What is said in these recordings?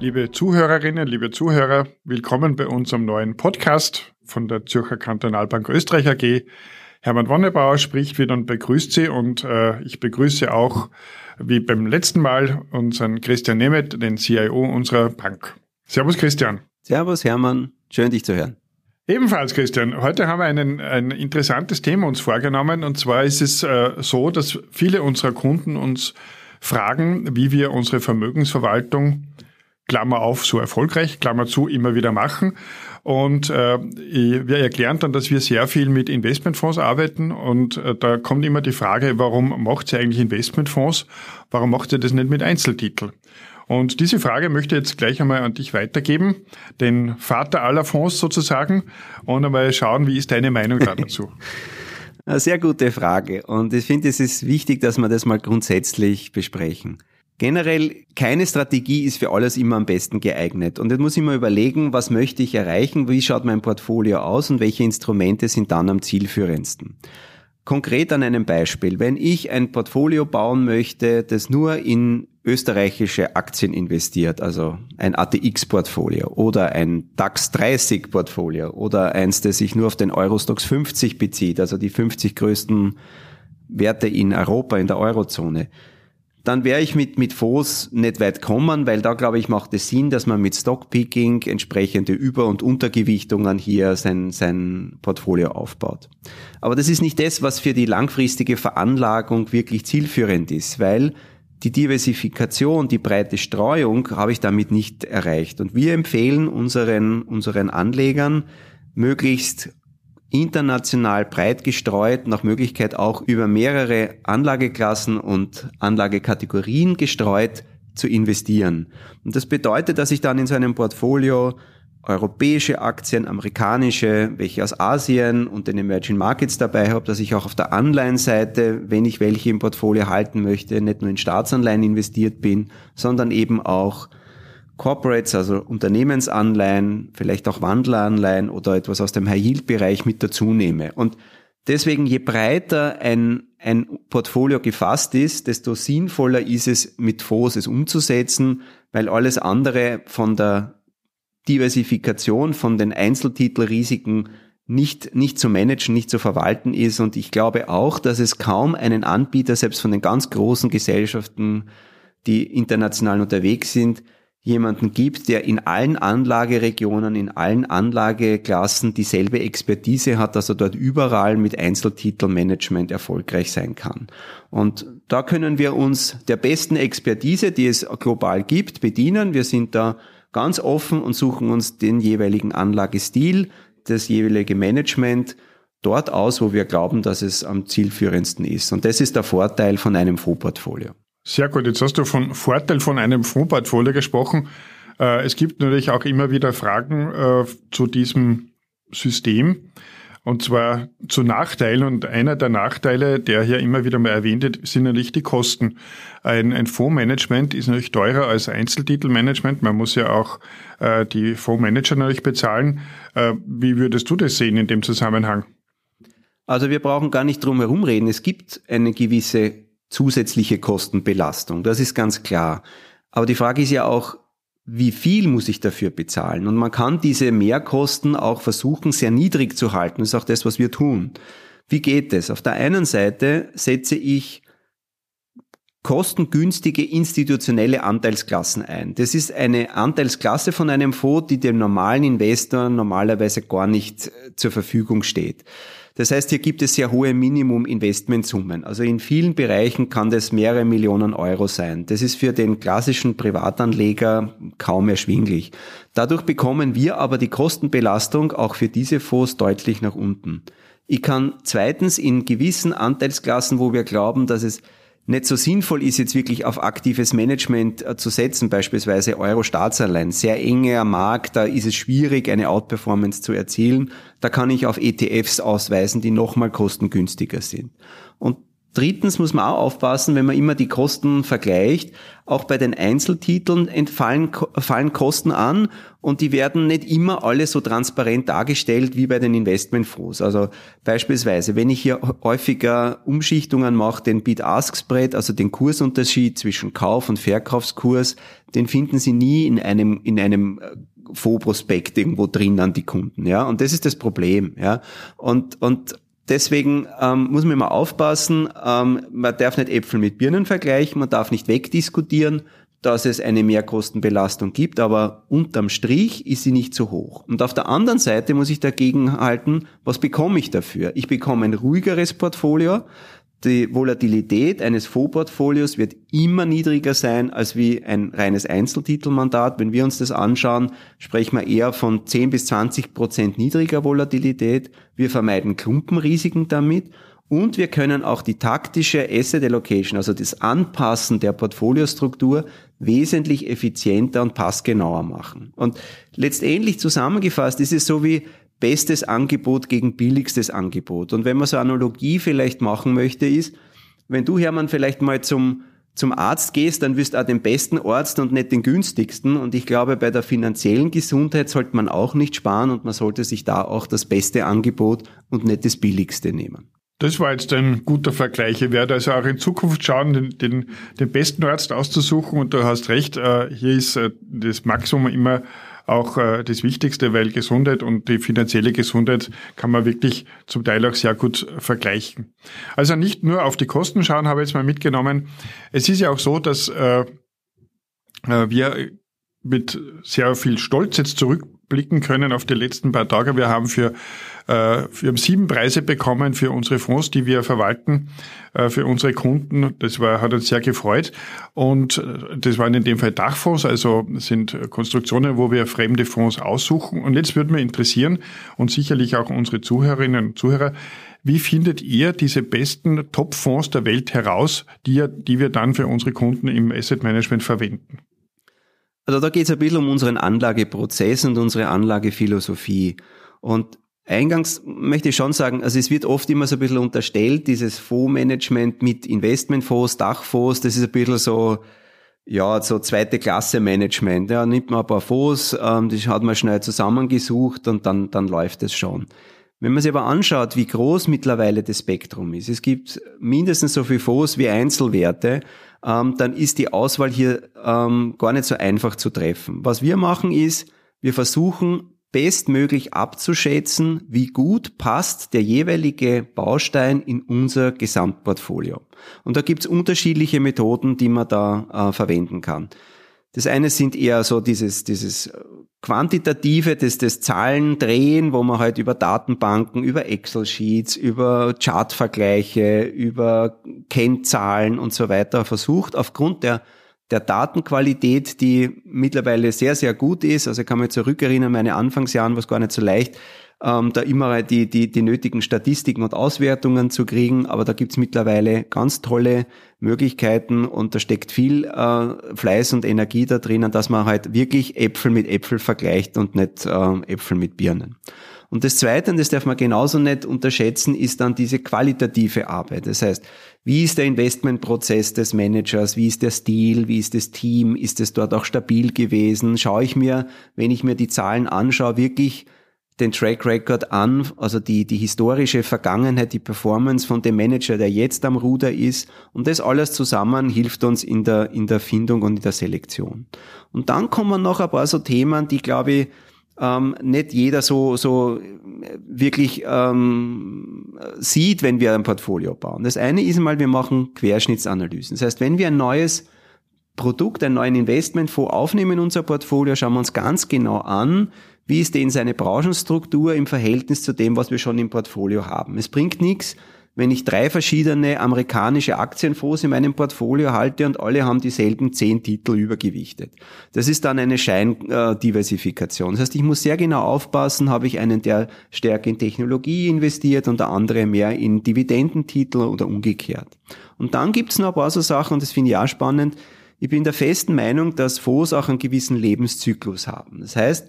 Liebe Zuhörerinnen, liebe Zuhörer, willkommen bei unserem neuen Podcast von der Zürcher Kantonalbank Österreich AG. Hermann Wonnebauer spricht wieder und begrüßt Sie und äh, ich begrüße auch, wie beim letzten Mal, unseren Christian Nemeth, den CIO unserer Bank. Servus Christian. Servus Hermann, schön dich zu hören. Ebenfalls, Christian. Heute haben wir einen, ein interessantes Thema uns vorgenommen. Und zwar ist es äh, so, dass viele unserer Kunden uns fragen, wie wir unsere Vermögensverwaltung, Klammer auf, so erfolgreich, Klammer zu, immer wieder machen. Und äh, wir erklären dann, dass wir sehr viel mit Investmentfonds arbeiten und äh, da kommt immer die Frage, warum macht ihr eigentlich Investmentfonds? Warum macht ihr das nicht mit Einzeltitel? Und diese Frage möchte ich jetzt gleich einmal an dich weitergeben, den Vater aller Fonds sozusagen, und einmal schauen, wie ist deine Meinung da dazu? Sehr gute Frage. Und ich finde, es ist wichtig, dass wir das mal grundsätzlich besprechen. Generell, keine Strategie ist für alles immer am besten geeignet. Und jetzt muss ich mal überlegen, was möchte ich erreichen, wie schaut mein Portfolio aus und welche Instrumente sind dann am zielführendsten. Konkret an einem Beispiel. Wenn ich ein Portfolio bauen möchte, das nur in österreichische Aktien investiert, also ein ATX-Portfolio oder ein DAX 30-Portfolio oder eins, das sich nur auf den Eurostox 50 bezieht, also die 50 größten Werte in Europa, in der Eurozone, dann wäre ich mit, mit Fonds nicht weit kommen, weil da glaube ich macht es Sinn, dass man mit Stockpicking entsprechende Über- und Untergewichtungen hier sein, sein Portfolio aufbaut. Aber das ist nicht das, was für die langfristige Veranlagung wirklich zielführend ist, weil die Diversifikation, die breite Streuung habe ich damit nicht erreicht. Und wir empfehlen unseren, unseren Anlegern, möglichst international breit gestreut, nach Möglichkeit auch über mehrere Anlageklassen und Anlagekategorien gestreut zu investieren. Und das bedeutet, dass ich dann in so einem Portfolio europäische Aktien, amerikanische, welche aus Asien und den Emerging Markets dabei habe, dass ich auch auf der Anleihenseite, wenn ich welche im Portfolio halten möchte, nicht nur in Staatsanleihen investiert bin, sondern eben auch Corporates, also Unternehmensanleihen, vielleicht auch Wandleranleihen oder etwas aus dem High-Yield-Bereich mit dazu nehme. Und deswegen, je breiter ein, ein Portfolio gefasst ist, desto sinnvoller ist es, mit Fonds es umzusetzen, weil alles andere von der Diversifikation, von den Einzeltitelrisiken nicht, nicht zu managen, nicht zu verwalten ist. Und ich glaube auch, dass es kaum einen Anbieter, selbst von den ganz großen Gesellschaften, die international unterwegs sind, jemanden gibt, der in allen Anlageregionen, in allen Anlageklassen dieselbe Expertise hat, dass er dort überall mit Einzeltitelmanagement erfolgreich sein kann. Und da können wir uns der besten Expertise, die es global gibt, bedienen. Wir sind da ganz offen und suchen uns den jeweiligen Anlagestil, das jeweilige Management dort aus, wo wir glauben, dass es am zielführendsten ist. Und das ist der Vorteil von einem Fondsportfolio. Sehr gut. Jetzt hast du von Vorteil von einem Fondsportfolio gesprochen. Äh, es gibt natürlich auch immer wieder Fragen äh, zu diesem System. Und zwar zu Nachteilen. Und einer der Nachteile, der hier immer wieder mal erwähnt wird, sind natürlich die Kosten. Ein, ein Fondsmanagement ist natürlich teurer als Einzeltitelmanagement. Man muss ja auch äh, die Fondsmanager natürlich bezahlen. Wie würdest du das sehen in dem Zusammenhang? Also wir brauchen gar nicht drum herum reden. Es gibt eine gewisse zusätzliche Kostenbelastung. Das ist ganz klar. Aber die Frage ist ja auch, wie viel muss ich dafür bezahlen? Und man kann diese Mehrkosten auch versuchen, sehr niedrig zu halten. Das ist auch das, was wir tun. Wie geht es? Auf der einen Seite setze ich kostengünstige institutionelle Anteilsklassen ein. Das ist eine Anteilsklasse von einem Fonds, die dem normalen Investor normalerweise gar nicht äh, zur Verfügung steht. Das heißt, hier gibt es sehr hohe Minimum-Investmentsummen. Also in vielen Bereichen kann das mehrere Millionen Euro sein. Das ist für den klassischen Privatanleger kaum erschwinglich. Dadurch bekommen wir aber die Kostenbelastung auch für diese Fonds deutlich nach unten. Ich kann zweitens in gewissen Anteilsklassen, wo wir glauben, dass es nicht so sinnvoll ist, jetzt wirklich auf aktives Management äh, zu setzen, beispielsweise Euro-Staatsanleihen, sehr enger Markt, da ist es schwierig, eine Outperformance zu erzielen. Da kann ich auf ETFs ausweisen, die nochmal kostengünstiger sind. Und Drittens muss man auch aufpassen, wenn man immer die Kosten vergleicht. Auch bei den Einzeltiteln entfallen fallen Kosten an und die werden nicht immer alle so transparent dargestellt wie bei den Investmentfonds. Also beispielsweise, wenn ich hier häufiger Umschichtungen mache, den Bid-Ask-Spread, also den Kursunterschied zwischen Kauf- und Verkaufskurs, den finden Sie nie in einem, in einem äh, Fondsprospekt irgendwo drin an die Kunden, ja. Und das ist das Problem, ja. Und, und Deswegen ähm, muss man immer aufpassen, ähm, man darf nicht Äpfel mit Birnen vergleichen, man darf nicht wegdiskutieren, dass es eine Mehrkostenbelastung gibt, aber unterm Strich ist sie nicht so hoch. Und auf der anderen Seite muss ich dagegen halten, was bekomme ich dafür? Ich bekomme ein ruhigeres Portfolio, die Volatilität eines Fondsportfolios wird immer niedriger sein als wie ein reines Einzeltitelmandat. Wenn wir uns das anschauen, sprechen wir eher von 10 bis 20 Prozent niedriger Volatilität. Wir vermeiden Klumpenrisiken damit und wir können auch die taktische Asset Allocation, also das Anpassen der Portfoliostruktur, wesentlich effizienter und passgenauer machen. Und letztendlich zusammengefasst ist es so wie bestes Angebot gegen billigstes Angebot. Und wenn man so eine Analogie vielleicht machen möchte, ist, wenn du, Hermann, vielleicht mal zum, zum Arzt gehst, dann wirst du auch den besten Arzt und nicht den günstigsten. Und ich glaube, bei der finanziellen Gesundheit sollte man auch nicht sparen und man sollte sich da auch das beste Angebot und nicht das billigste nehmen. Das war jetzt ein guter Vergleich. Ich werde also auch in Zukunft schauen, den, den, den besten Arzt auszusuchen. Und du hast recht, äh, hier ist äh, das Maximum immer auch äh, das Wichtigste, weil Gesundheit und die finanzielle Gesundheit kann man wirklich zum Teil auch sehr gut vergleichen. Also nicht nur auf die Kosten schauen, habe ich jetzt mal mitgenommen. Es ist ja auch so, dass äh, äh wir mit sehr viel Stolz jetzt zurückblicken können auf die letzten paar Tage. Wir haben für wir haben sieben Preise bekommen für unsere Fonds, die wir verwalten, äh, für unsere Kunden. Das war, hat uns sehr gefreut. Und äh, das waren in dem Fall Dachfonds, also sind Konstruktionen, wo wir fremde Fonds aussuchen. Und jetzt würde mich interessieren und sicherlich auch unsere Zuhörerinnen und Zuhörer, wie findet ihr diese besten Top-Fonds der Welt heraus, die, die wir dann für unsere Kunden im Asset Management verwenden? Also da geht es ein bisschen um unseren Anlageprozess und unsere Anlagephilosophie. Und Eingangs möchte ich schon sagen, also es wird oft immer so ein bisschen unterstellt, dieses Fondsmanagement mit Investmentfonds, Dachfonds, das ist ein bisschen so, ja, so zweite Klasse Management. Ja, nimmt man ein paar Fonds, ähm, das hat man schnell zusammengesucht und dann, dann läuft es schon. Wenn man sich aber anschaut, wie groß mittlerweile das Spektrum ist, es gibt mindestens so viele Fonds wie Einzelwerte, ähm, dann ist die Auswahl hier ähm, gar nicht so einfach zu treffen. Was wir machen ist, wir versuchen bestmöglich abzuschätzen, wie gut passt der jeweilige Baustein in unser Gesamtportfolio. Und da gibt's unterschiedliche Methoden, die man da äh, verwenden kann. Das eine sind eher so dieses, dieses quantitative, das, das Zahlendrehen, wo man halt über Datenbanken, über Excel-Sheets, über Chartvergleiche, über Kennzahlen und so weiter versucht, aufgrund der der Datenqualität, die mittlerweile sehr, sehr gut ist. Also ich kann mich zurückerinnern, meine Anfangsjahren war es gar nicht so leicht, ähm, da immer die, die, die nötigen Statistiken und Auswertungen zu kriegen. Aber da gibt's mittlerweile ganz tolle Möglichkeiten und da steckt viel äh, Fleiß und Energie da drinnen, dass man halt wirklich Äpfel mit Äpfel vergleicht und nicht äh, Äpfel mit Birnen. Und das Zweite, und das darf man genauso nicht unterschätzen, ist dann diese qualitative Arbeit. Das heißt, wie ist der Investmentprozess des Managers? Wie ist der Stil? Wie ist das Team? Ist es dort auch stabil gewesen? Schaue ich mir, wenn ich mir die Zahlen anschaue, wirklich den Track Record an, also die, die historische Vergangenheit, die Performance von dem Manager, der jetzt am Ruder ist. Und das alles zusammen hilft uns in der, in der Findung und in der Selektion. Und dann kommen noch ein paar so Themen, die, glaube ich, ähm, nicht jeder so, so wirklich ähm, sieht, wenn wir ein Portfolio bauen. Das eine ist mal, wir machen Querschnittsanalysen. Das heißt, wenn wir ein neues Produkt, einen neuen Investmentfonds aufnehmen in unser Portfolio, schauen wir uns ganz genau an, wie ist denn seine Branchenstruktur im Verhältnis zu dem, was wir schon im Portfolio haben. Es bringt nichts, wenn ich drei verschiedene amerikanische Aktienfonds in meinem Portfolio halte und alle haben dieselben zehn Titel übergewichtet. Das ist dann eine Scheindiversifikation. Das heißt, ich muss sehr genau aufpassen, habe ich einen, der stärker in Technologie investiert und der andere mehr in Dividendentitel oder umgekehrt. Und dann gibt's noch ein paar so Sachen, und das finde ich auch spannend. Ich bin der festen Meinung, dass Fonds auch einen gewissen Lebenszyklus haben. Das heißt,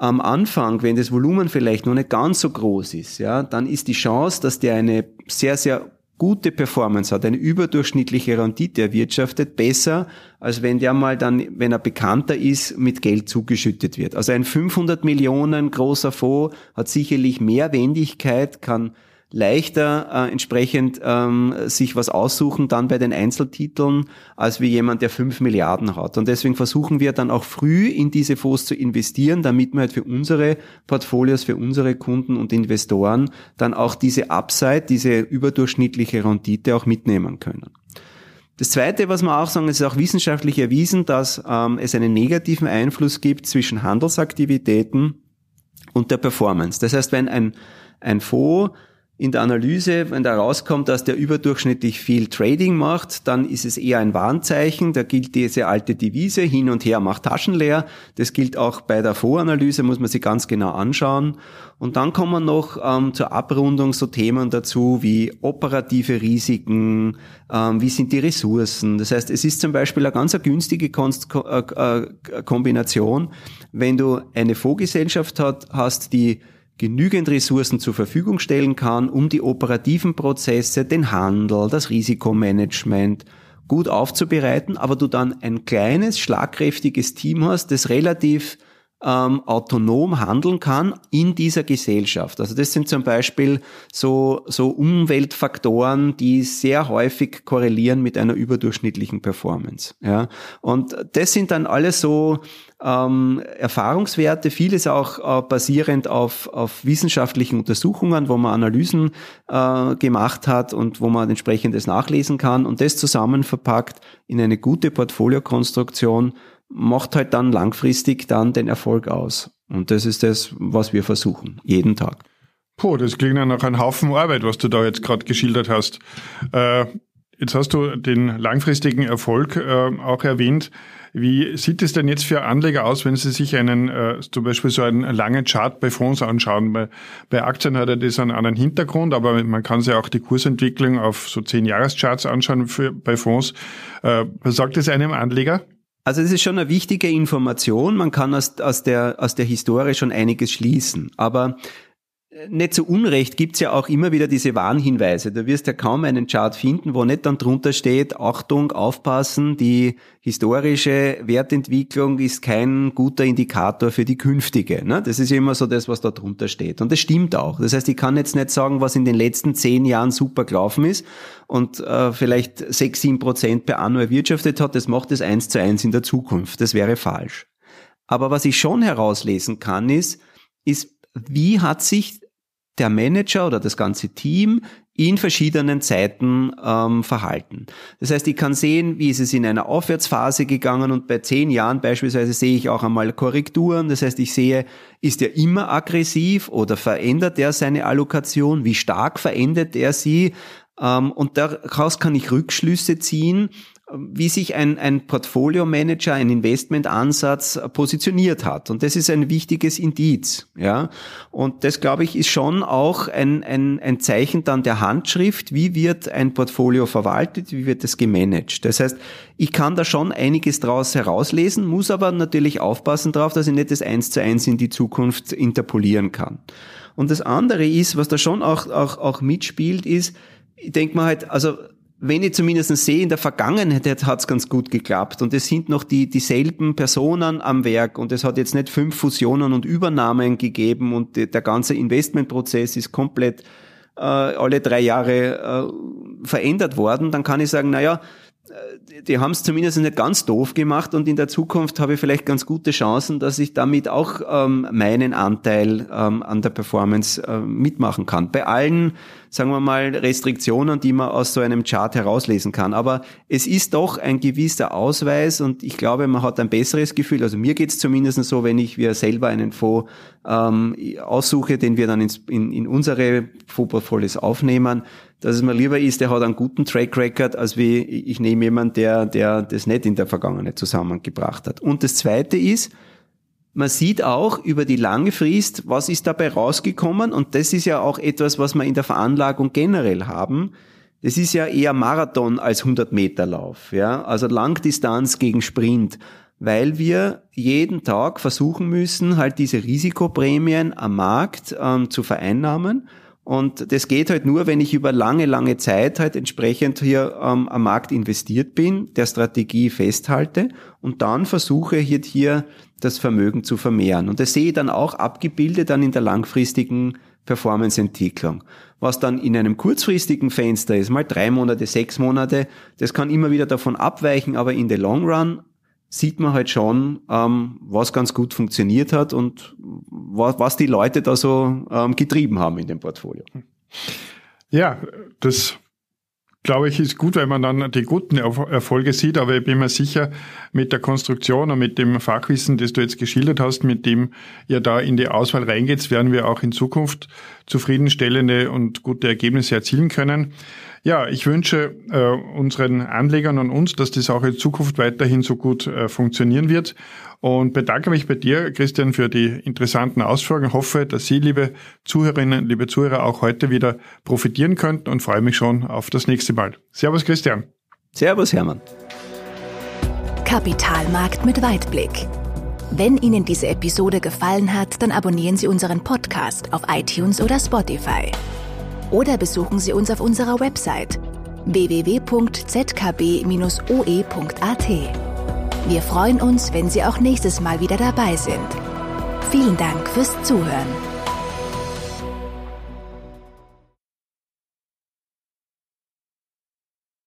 am Anfang, wenn das Volumen vielleicht noch nicht ganz so groß ist, ja, dann ist die Chance, dass der eine sehr, sehr gute Performance hat, eine überdurchschnittliche Rendite erwirtschaftet, besser, als wenn der mal dann, wenn er bekannter ist, mit Geld zugeschüttet wird. Also ein 500 Millionen großer Fonds hat sicherlich mehr Wendigkeit, kann leichter äh, entsprechend ähm, sich was aussuchen dann bei den Einzeltiteln, als wie jemand, der fünf Milliarden hat. Und deswegen versuchen wir dann auch früh in diese Fonds zu investieren, damit wir halt für unsere Portfolios, für unsere Kunden und Investoren dann auch diese Upside, diese überdurchschnittliche Rendite auch mitnehmen können. Das Zweite, was man auch sagen, es ist auch wissenschaftlich erwiesen, dass ähm, es einen negativen Einfluss gibt zwischen Handelsaktivitäten und der Performance. Das heißt, wenn ein, ein Fonds in der Analyse, wenn da rauskommt, dass der überdurchschnittlich viel Trading macht, dann ist es eher ein Warnzeichen. Da gilt diese alte Devise, hin und her macht Taschen leer. Das gilt auch bei der Voranalyse, muss man sich ganz genau anschauen. Und dann kommen noch ähm, zur Abrundung so Themen dazu wie operative Risiken, ähm, wie sind die Ressourcen. Das heißt, es ist zum Beispiel eine ganz günstige Konst äh, äh, Kombination, wenn du eine Fondsgesellschaft hast, die genügend Ressourcen zur Verfügung stellen kann, um die operativen Prozesse, den Handel, das Risikomanagement gut aufzubereiten, aber du dann ein kleines, schlagkräftiges Team hast, das relativ ähm, autonom handeln kann in dieser Gesellschaft. Also das sind zum Beispiel so, so Umweltfaktoren, die sehr häufig korrelieren mit einer überdurchschnittlichen Performance. Ja? Und das sind dann alles so ähm, Erfahrungswerte, vieles auch äh, basierend auf, auf wissenschaftlichen Untersuchungen, wo man Analysen äh, gemacht hat und wo man entsprechendes nachlesen kann und das zusammen verpackt in eine gute Portfoliokonstruktion macht halt dann langfristig dann den Erfolg aus. Und das ist das, was wir versuchen, jeden Tag. Puh, das klingt ja nach einem Haufen Arbeit, was du da jetzt gerade geschildert hast. Äh, jetzt hast du den langfristigen Erfolg äh, auch erwähnt. Wie sieht es denn jetzt für Anleger aus, wenn sie sich einen, äh, zum Beispiel so einen langen Chart bei Fonds anschauen? Bei, bei Aktien hat er das einen anderen Hintergrund, aber man kann sich auch die Kursentwicklung auf so zehn Jahrescharts anschauen für, bei Fonds. Äh, was sagt es einem Anleger? Also das ist schon eine wichtige Information. Man kann aus, aus, der, aus der Historie schon einiges schließen. Aber nicht zu Unrecht gibt's ja auch immer wieder diese Warnhinweise. Du wirst ja kaum einen Chart finden, wo nicht dann drunter steht, Achtung, aufpassen, die historische Wertentwicklung ist kein guter Indikator für die künftige. Ne? Das ist immer so das, was da drunter steht. Und das stimmt auch. Das heißt, ich kann jetzt nicht sagen, was in den letzten zehn Jahren super gelaufen ist und äh, vielleicht sechs, sieben Prozent per Anno erwirtschaftet hat, das macht es eins zu eins in der Zukunft. Das wäre falsch. Aber was ich schon herauslesen kann, ist, ist, wie hat sich der Manager oder das ganze Team in verschiedenen Zeiten ähm, verhalten. Das heißt, ich kann sehen, wie ist es in einer Aufwärtsphase gegangen und bei zehn Jahren beispielsweise sehe ich auch einmal Korrekturen. Das heißt, ich sehe, ist er immer aggressiv oder verändert er seine Allokation? Wie stark verändert er sie? Ähm, und daraus kann ich Rückschlüsse ziehen, wie sich ein, ein Portfolio-Manager, ein Investmentansatz positioniert hat. Und das ist ein wichtiges Indiz. Ja? Und das, glaube ich, ist schon auch ein, ein, ein Zeichen dann der Handschrift, wie wird ein Portfolio verwaltet, wie wird es gemanagt. Das heißt, ich kann da schon einiges draus herauslesen, muss aber natürlich aufpassen darauf, dass ich nicht das eins zu eins in die Zukunft interpolieren kann. Und das andere ist, was da schon auch, auch, auch mitspielt, ist, ich denke mal halt, also wenn ich zumindest sehe, in der Vergangenheit hat es ganz gut geklappt. Und es sind noch die dieselben Personen am Werk. Und es hat jetzt nicht fünf Fusionen und Übernahmen gegeben. Und der ganze Investmentprozess ist komplett äh, alle drei Jahre äh, verändert worden, dann kann ich sagen, naja, äh, die haben es zumindest nicht ganz doof gemacht. Und in der Zukunft habe ich vielleicht ganz gute Chancen, dass ich damit auch ähm, meinen Anteil ähm, an der Performance äh, mitmachen kann. Bei allen, sagen wir mal, Restriktionen, die man aus so einem Chart herauslesen kann. Aber es ist doch ein gewisser Ausweis und ich glaube, man hat ein besseres Gefühl. Also mir geht es zumindest so, wenn ich mir selber einen Fonds ähm, aussuche, den wir dann ins, in, in unsere Fondsportfolios aufnehmen, dass es mir lieber ist, der hat einen guten Track Record, als wie ich nehme jemanden, der, der das nicht in der Vergangenheit zusammengebracht hat. Und das Zweite ist, man sieht auch über die lange Frist, was ist dabei rausgekommen. Und das ist ja auch etwas, was wir in der Veranlagung generell haben. Das ist ja eher Marathon als 100 Meter Lauf, ja, also Langdistanz gegen Sprint, weil wir jeden Tag versuchen müssen, halt diese Risikoprämien am Markt ähm, zu vereinnahmen und das geht halt nur, wenn ich über lange, lange Zeit halt entsprechend hier ähm, am Markt investiert bin, der Strategie festhalte und dann versuche hier, hier das Vermögen zu vermehren. Und das sehe ich dann auch abgebildet dann in der langfristigen Performance-Entwicklung. Was dann in einem kurzfristigen Fenster ist, mal drei Monate, sechs Monate, das kann immer wieder davon abweichen, aber in the long run sieht man halt schon, ähm, was ganz gut funktioniert hat und was, was die Leute da so ähm, getrieben haben in dem Portfolio. Ja, das glaube ich, ist gut, weil man dann die guten Erfolge sieht, aber ich bin mir sicher, mit der Konstruktion und mit dem Fachwissen, das du jetzt geschildert hast, mit dem ihr da in die Auswahl reingeht, werden wir auch in Zukunft zufriedenstellende und gute Ergebnisse erzielen können. Ja, ich wünsche äh, unseren Anlegern und uns, dass das auch in Zukunft weiterhin so gut äh, funktionieren wird und bedanke mich bei dir, Christian, für die interessanten Ausführungen. Ich hoffe, dass Sie, liebe Zuhörerinnen, liebe Zuhörer, auch heute wieder profitieren könnten und freue mich schon auf das nächste Mal. Servus, Christian. Servus, Hermann. Kapitalmarkt mit Weitblick. Wenn Ihnen diese Episode gefallen hat, dann abonnieren Sie unseren Podcast auf iTunes oder Spotify oder besuchen Sie uns auf unserer Website www.zkb-oe.at. Wir freuen uns, wenn Sie auch nächstes Mal wieder dabei sind. Vielen Dank fürs Zuhören.